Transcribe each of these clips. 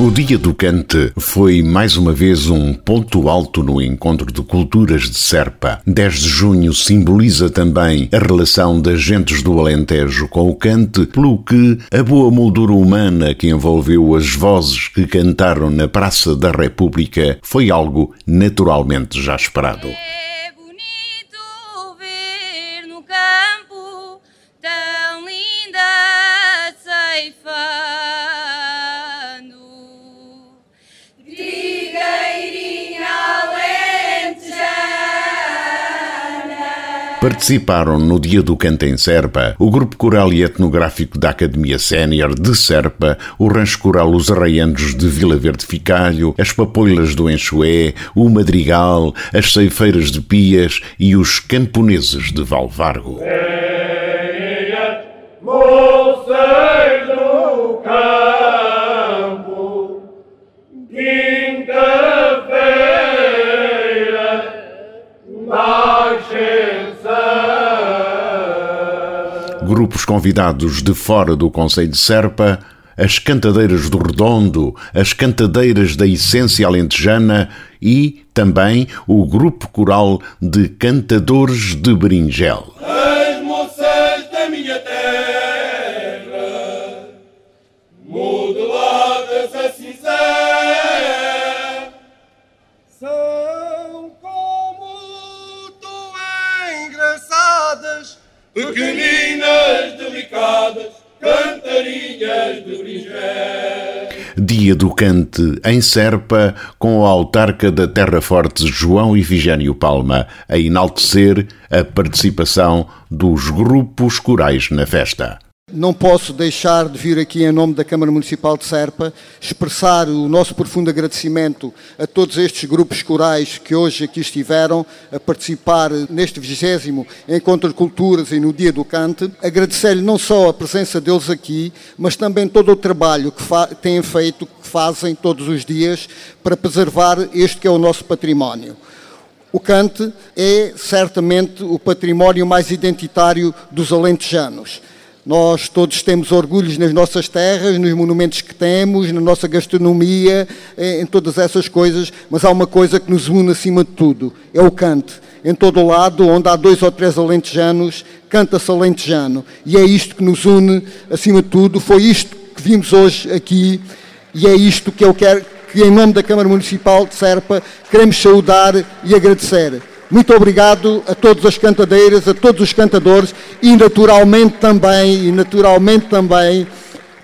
O Dia do Cante foi mais uma vez um ponto alto no encontro de culturas de Serpa. 10 de junho simboliza também a relação das gentes do Alentejo com o cante, pelo que a boa moldura humana que envolveu as vozes que cantaram na Praça da República foi algo naturalmente já esperado. Participaram no Dia do Canto em Serpa o Grupo Coral e Etnográfico da Academia Sénior de Serpa, o Rancho Coral Os Arraiandos de Vila Verde Ficalho, as Papoilas do Enxoé, o Madrigal, as Ceifeiras de Pias e os Camponeses de Valvargo. Grupos convidados de fora do Conselho de Serpa, as cantadeiras do Redondo, as cantadeiras da Essência Alentejana e também o grupo coral de cantadores de Bringel. Dia do Cante em Serpa, com o autarca da Terra Forte João Ifigênio Palma a enaltecer a participação dos grupos corais na festa. Não posso deixar de vir aqui em nome da Câmara Municipal de Serpa expressar o nosso profundo agradecimento a todos estes grupos corais que hoje aqui estiveram a participar neste vigésimo Encontro de Culturas e no Dia do Cante. Agradecer-lhe não só a presença deles aqui, mas também todo o trabalho que têm feito, que fazem todos os dias para preservar este que é o nosso património. O cante é certamente o património mais identitário dos alentejanos nós todos temos orgulhos nas nossas terras, nos monumentos que temos, na nossa gastronomia, em todas essas coisas, mas há uma coisa que nos une acima de tudo, é o cante. Em todo o lado, onde há dois ou três alentejanos, canta-se alentejano. E é isto que nos une acima de tudo, foi isto que vimos hoje aqui, e é isto que eu quero, que em nome da Câmara Municipal de Serpa, queremos saudar e agradecer. Muito obrigado a todas as cantadeiras, a todos os cantadores e naturalmente também, e naturalmente também,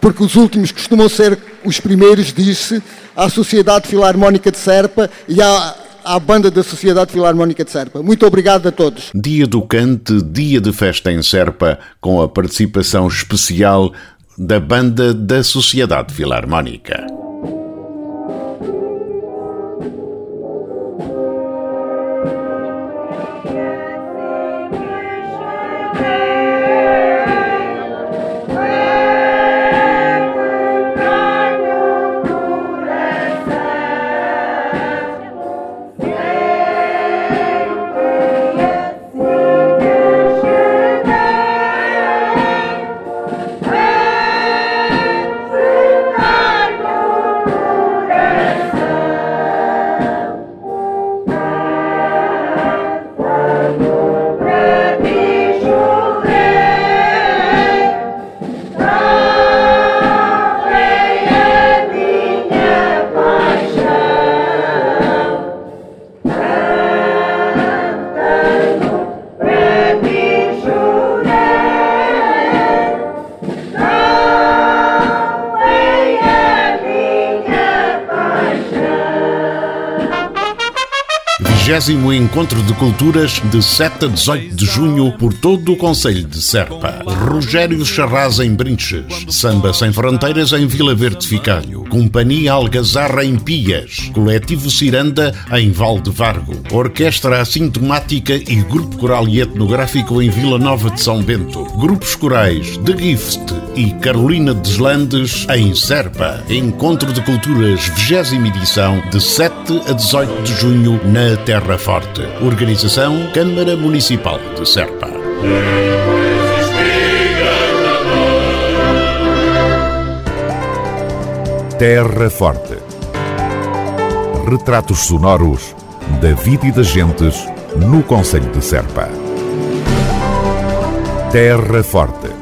porque os últimos costumam ser os primeiros, disse, à Sociedade Filarmónica de Serpa e à, à banda da Sociedade Filarmónica de Serpa. Muito obrigado a todos. Dia do Cante, dia de festa em Serpa, com a participação especial da banda da Sociedade Filarmónica. 20 Encontro de Culturas de 7 a 18 de junho por todo o Conselho de Serpa. Rogério Charraz em Brinches, Samba Sem Fronteiras em Vila Verde Ficalho, Companhia Algazarra em Pias, Coletivo Ciranda em Valde Vargo, Orquestra Assintomática e Grupo Coral e Etnográfico em Vila Nova de São Bento, Grupos Corais The Gift e Carolina Deslandes em Serpa. Encontro de Culturas 20 edição de 7 a 18 de junho na Terra Forte. Organização Câmara Municipal de Serpa. Terra Forte. Retratos sonoros da vida e das gentes no Conselho de Serpa. Terra Forte.